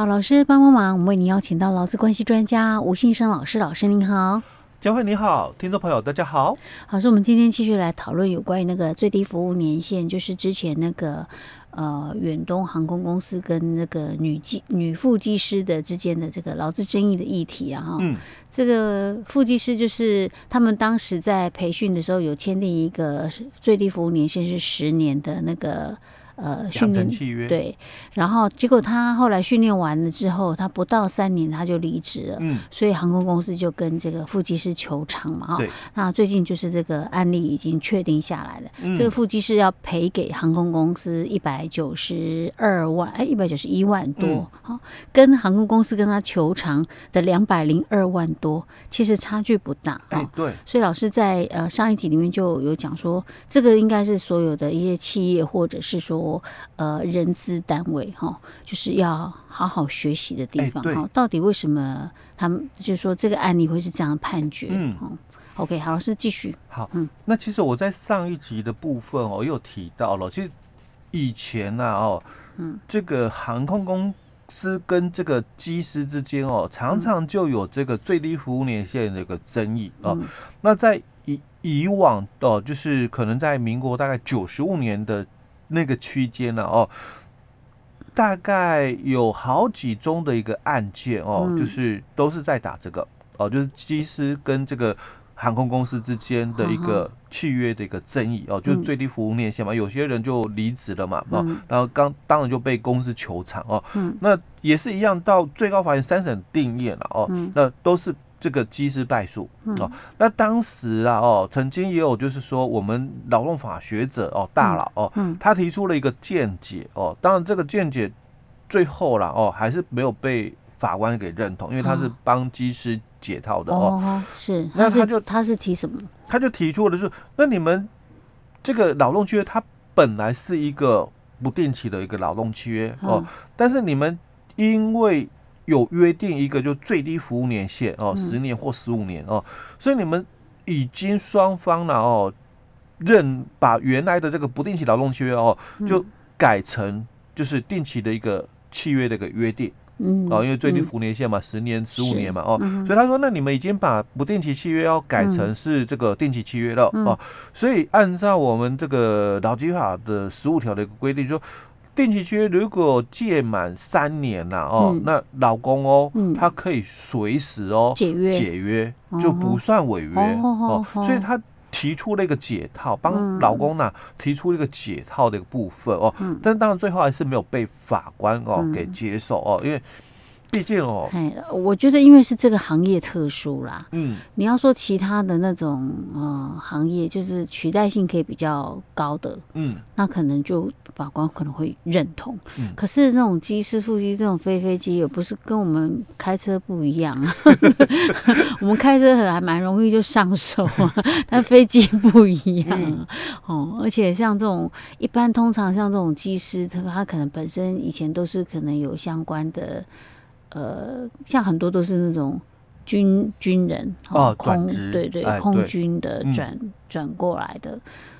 好，老师帮帮忙，我们为您邀请到劳资关系专家吴信生老师，老师您好。佳慧你好，听众朋友大家好。好，是我们今天继续来讨论有关于那个最低服务年限，就是之前那个。呃，远东航空公司跟那个女机女副技师的之间的这个劳资争议的议题啊，哈、嗯，这个副技师就是他们当时在培训的时候有签订一个最低服务年限是十年的那个。呃，训练契约。对，然后结果他后来训练完了之后，他不到三年他就离职了，嗯，所以航空公司就跟这个副机师求偿嘛，哈，对，那最近就是这个案例已经确定下来了，嗯、这个副机师要赔给航空公司一百九十二万，哎，一百九十一万多，好、嗯，跟航空公司跟他求偿的两百零二万多，其实差距不大，哎，对，所以老师在呃上一集里面就有讲说，这个应该是所有的一些企业或者是说。呃，人资单位哈，就是要好好学习的地方哈。到底为什么他们就是说这个案例会是这样的判决？嗯，OK，好，老师继续。好，嗯，那其实我在上一集的部分哦，又提到了，其实以前呢，哦，嗯，这个航空公司跟这个机师之间哦，常常就有这个最低服务年限的一个争议哦。那在以以往哦，就是可能在民国大概九十五年的。那个区间呢？哦，大概有好几宗的一个案件哦，嗯、就是都是在打这个哦，就是机师跟这个航空公司之间的一个契约的一个争议哦，就是最低服务年限嘛，嗯、有些人就离职了嘛，哦，然后刚当然就被公司求偿哦，嗯、那也是一样，到最高法院三审定谳了哦，嗯、那都是。这个机师败诉哦，那当时啊哦，曾经也有就是说我们劳动法学者哦大佬哦，他提出了一个见解哦，当然这个见解最后了哦还是没有被法官给认同，因为他是帮机师解套的哦，是，那他就他是提什么？他就提出的是，那你们这个劳动契约它本来是一个不定期的一个劳动契约哦，但是你们因为有约定一个就最低服务年限哦，十年或十五年哦，所以你们已经双方了哦，认把原来的这个不定期劳动契约哦，就改成就是定期的一个契约的一个约定，嗯，哦，因为最低服务年限嘛，十年、十五年嘛，哦，所以他说，那你们已经把不定期契约要改成是这个定期契约了哦，所以按照我们这个劳基法的十五条的一个规定就说。定期契约如果届满三年了哦，嗯、那老公哦，嗯、他可以随时哦解约，解约就不算违约哦，所以他提出了一个解套，帮老公呢提出一个解套的一个部分哦，嗯、但当然最后还是没有被法官哦给接受哦，因为。毕竟哦，哎，我觉得因为是这个行业特殊啦，嗯，你要说其他的那种呃行业，就是取代性可以比较高的，嗯，那可能就法官可能会认同，嗯，可是那种机师、副机这种飞飞机，也不是跟我们开车不一样，我们开车还蛮容易就上手啊，但飞机不一样，嗯、哦，而且像这种一般通常像这种机师，他他可能本身以前都是可能有相关的。呃，像很多都是那种军军人哦，空职对对，空军的转转过来的，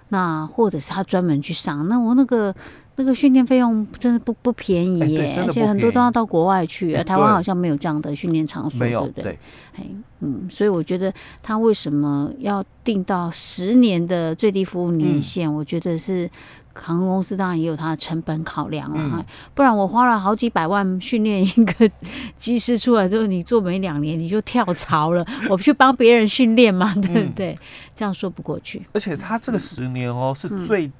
那或者是他专门去上，那我那个那个训练费用真的不不便宜耶，而且很多都要到国外去，台湾好像没有这样的训练场所，对不对？哎，嗯，所以我觉得他为什么要定到十年的最低服务年限？我觉得是。航空公司当然也有它的成本考量了，嗯、不然我花了好几百万训练一个 机师出来之后，你做没两年你就跳槽了，我不去帮别人训练嘛，对不对？嗯、这样说不过去。而且他这个十年哦，是最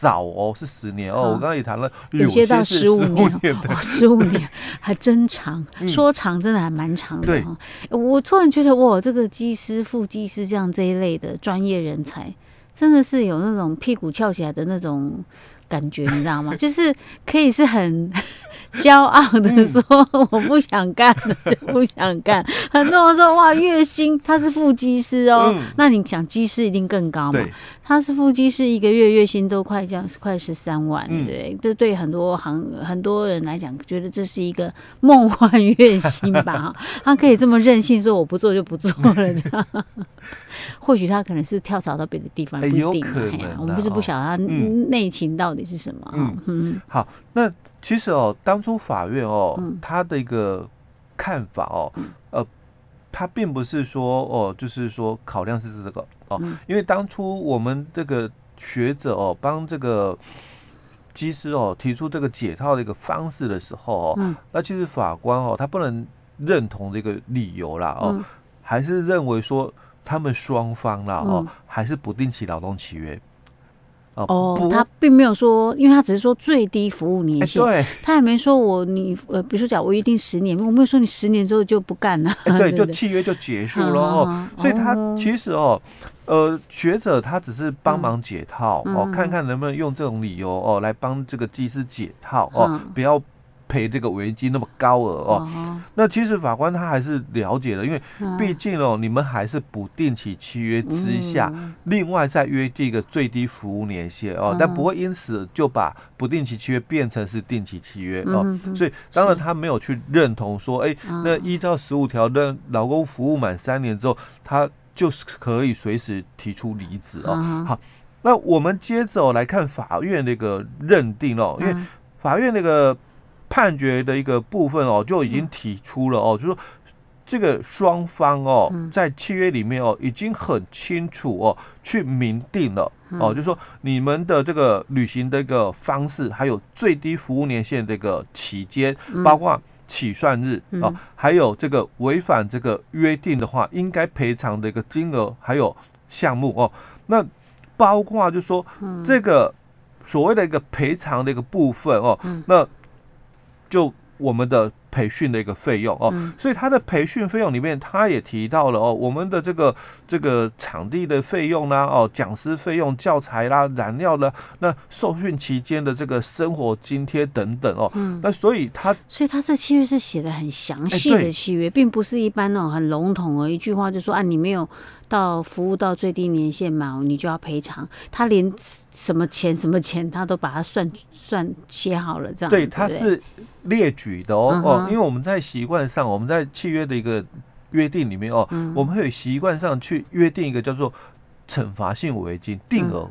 少哦，是十年哦。我刚刚也谈了，有些到十五年，十五年 还真长，说长真的还蛮长的。对，我突然觉得哇，这个机师、副机师这样这一类的专业人才。真的是有那种屁股翘起来的那种感觉，你知道吗？就是可以是很 骄傲的说，我不想干了就不想干。很多人说哇，月薪他是副机师哦，那你想机师一定更高嘛？他是副机师，一个月月薪都快这样，快十三万，对不对？这对很多行很多人来讲，觉得这是一个梦幻月薪吧？他可以这么任性，说我不做就不做了，这样。或许他可能是跳槽到别的地方，不一定。我们不是不晓得他内情到底是什么。嗯，好，那其实哦，当初法院哦，他的一个看法哦，呃，他并不是说哦，就是说考量是这个哦，因为当初我们这个学者哦，帮这个机师哦提出这个解套的一个方式的时候哦，那其实法官哦，他不能认同这个理由啦哦，还是认为说他们双方啦哦，还是不定期劳动契约。哦，他并没有说，因为他只是说最低服务年限，对，他也没说我你呃，比如说讲我约定十年，我没有说你十年之后就不干了，对，就契约就结束了哦。所以他其实哦，呃，学者他只是帮忙解套哦，看看能不能用这种理由哦来帮这个技师解套哦，不要。赔这个违约金那么高额哦，那其实法官他还是了解的，因为毕竟哦，你们还是不定期契约之下，另外再约定一个最低服务年限哦，但不会因此就把不定期契约变成是定期契约哦，所以当然他没有去认同说，哎，那依照十五条的劳工服务满三年之后，他就是可以随时提出离职哦。好，那我们接着来看法院那个认定哦，因为法院那个。判决的一个部分哦，就已经提出了哦，就是说这个双方哦，在契约里面哦，已经很清楚哦，去明定了哦，就是说你们的这个履行的一个方式，还有最低服务年限的一个期间，包括起算日哦，还有这个违反这个约定的话，应该赔偿的一个金额还有项目哦，那包括就是说这个所谓的一个赔偿的一个部分哦，那。就我们的培训的一个费用哦，所以他的培训费用里面，他也提到了哦，我们的这个这个场地的费用啦，哦，讲师费用、教材啦、燃料啦，那受训期间的这个生活津贴等等哦，那所以他，所以他这契约是写的很详细的契约，并不是一般那种很笼统的一句话，就说啊，你没有到服务到最低年限嘛，你就要赔偿，他连。什么钱什么钱，他都把它算算写好了，这样对，他是列举的哦哦，因为我们在习惯上，我们在契约的一个约定里面哦，我们会有习惯上去约定一个叫做惩罚性违约金定额，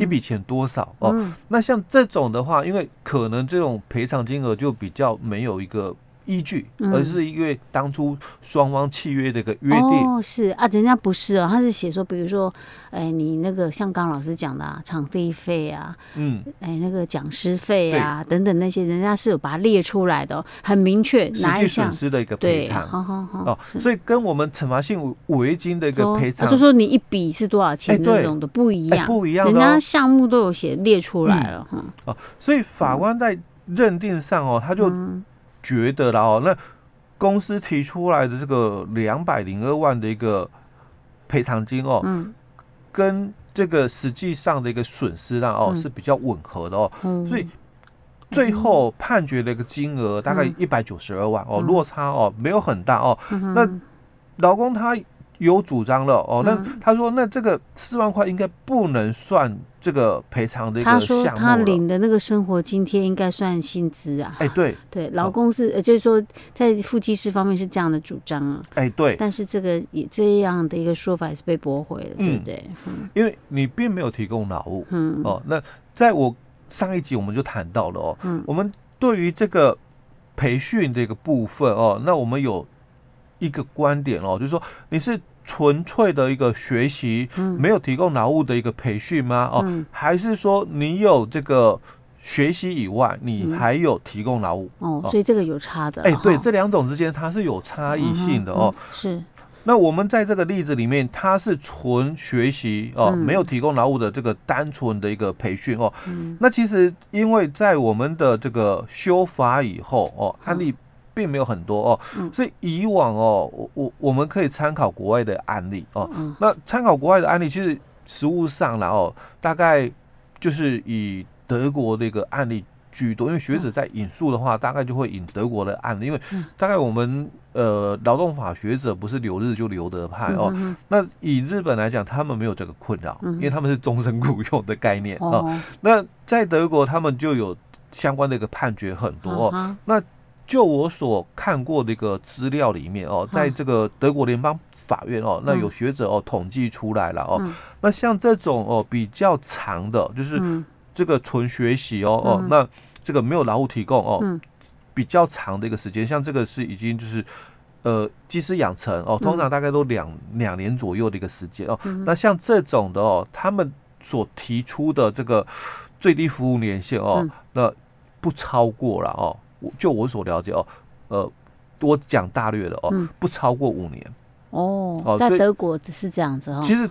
一笔钱多少哦。那像这种的话，因为可能这种赔偿金额就比较没有一个。依据，而是因为当初双方契约的一个约定。哦，是啊，人家不是哦，他是写说，比如说，哎，你那个像刚老师讲的啊，场地费啊，嗯，哎，那个讲师费啊，等等那些，人家是有把它列出来的，很明确，哪一项损失的一个赔偿。好好好。哦，所以跟我们惩罚性违约金的一个赔偿，就是说你一笔是多少钱那种的不一样，不一样，人家项目都有写列出来了哈。哦，所以法官在认定上哦，他就。觉得了哦，那公司提出来的这个两百零二万的一个赔偿金哦，嗯，跟这个实际上的一个损失量哦是比较吻合的哦，所以最后判决的一个金额大概一百九十二万哦，落差哦没有很大哦，那劳工他。有主张了哦，那他说那这个四万块应该不能算这个赔偿的一个项目。他说他领的那个生活津贴应该算薪资啊。哎，对对，劳工是呃，就是说在副机师方面是这样的主张啊。哎，对。但是这个也这样的一个说法也是被驳回了，对不对？因为你并没有提供劳务。嗯。哦，那在我上一集我们就谈到了哦，嗯，我们对于这个培训这个部分哦，那我们有。一个观点哦，就是说你是纯粹的一个学习，没有提供劳务的一个培训吗？哦，还是说你有这个学习以外，你还有提供劳务？哦，所以这个有差的。哎，对，这两种之间它是有差异性的哦。是。那我们在这个例子里面，它是纯学习哦，没有提供劳务的这个单纯的一个培训哦。那其实因为在我们的这个修法以后哦，案例。并没有很多哦，所以以往哦，我我我们可以参考国外的案例哦。那参考国外的案例，其实实物上来哦，大概就是以德国的一个案例居多。因为学者在引述的话，大概就会引德国的案例，因为大概我们呃劳动法学者不是留日就留德派哦。那以日本来讲，他们没有这个困扰，因为他们是终身雇佣的概念哦。那在德国，他们就有相关的一个判决很多哦。那就我所看过的一个资料里面哦，在这个德国联邦法院哦，那有学者哦统计出来了哦，那像这种哦比较长的，就是这个纯学习哦哦，那这个没有劳务提供哦，嗯。比较长的一个时间，像这个是已经就是呃技师养成哦，通常大概都两两、嗯、年左右的一个时间哦。嗯、那像这种的哦，他们所提出的这个最低服务年限哦，嗯、那不超过了哦，就我所了解哦，呃，我讲大略的哦，嗯、不超过五年哦。哦，在德国是这样子哦。其实。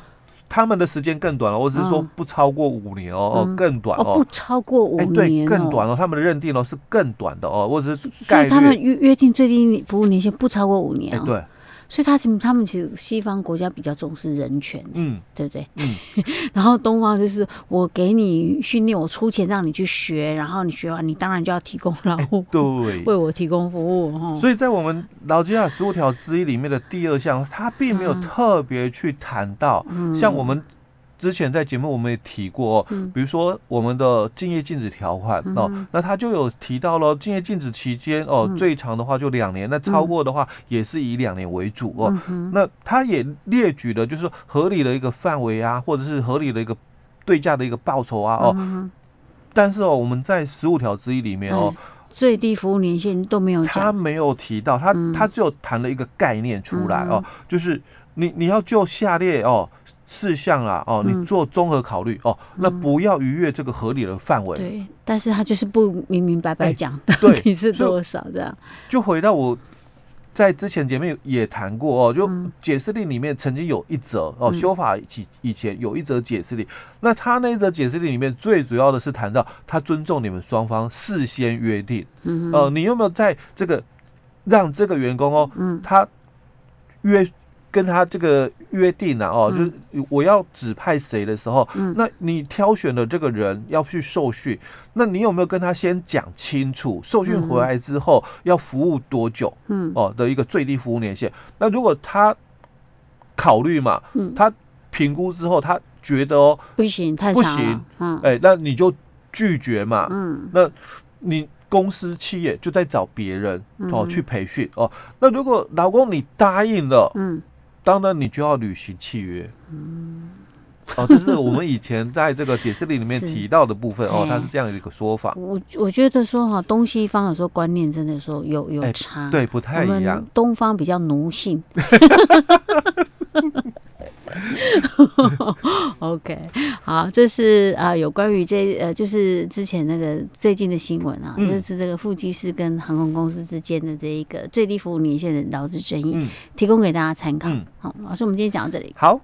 他们的时间更短了，我只是说不超过五年哦，哦，更短哦，不超过五年，对，更短哦，他们的认定哦是更短的哦，我只是概率，所以他们约约定最低服务年限不超过五年哦，对。所以他其实他们其实西方国家比较重视人权，嗯，对不对？嗯，然后东方就是我给你训练，我出钱让你去学，然后你学完，你当然就要提供劳务，对，为我提供服务。所以在我们劳基法十五条之一里面的第二项，他并没有特别去谈到，像我们。之前在节目我们也提过，比如说我们的竞业禁止条款哦，那他就有提到了竞业禁止期间哦，最长的话就两年，那超过的话也是以两年为主哦。那他也列举了就是合理的一个范围啊，或者是合理的一个对价的一个报酬啊哦。但是哦，我们在十五条之一里面哦，最低服务年限都没有，他没有提到，他他只有谈了一个概念出来哦，就是你你要就下列哦。事项啦，哦，你做综合考虑、嗯、哦，那不要逾越这个合理的范围。对，但是他就是不明明白白讲到底是多少这样。就回到我在之前节目也谈过哦，就解释令里面曾经有一则哦，修法以以前有一则解释令，那他那一则解释令里面最主要的是谈到他尊重你们双方事先约定，嗯，呃，你有没有在这个让这个员工哦，嗯，他约。跟他这个约定啊，哦，就是我要指派谁的时候，嗯，那你挑选的这个人要去受训，那你有没有跟他先讲清楚，受训回来之后要服务多久，嗯，哦的一个最低服务年限？那如果他考虑嘛，嗯，他评估之后他觉得哦不行，太不行，嗯，哎，那你就拒绝嘛，嗯，那你公司企业就在找别人哦去培训哦，那如果老公你答应了，嗯。当然，你就要履行契约。嗯，哦，这是我们以前在这个解释里里面 提到的部分哦，它是这样一个说法。我我觉得说哈，东西方有时候观念真的说有有差，对，不太一样。东方比较奴性。OK，好，这是啊、呃，有关于这呃，就是之前那个最近的新闻啊，嗯、就是这个副机师跟航空公司之间的这一个最低服务年限的劳资争议，嗯、提供给大家参考。嗯、好，老师，我们今天讲到这里。好。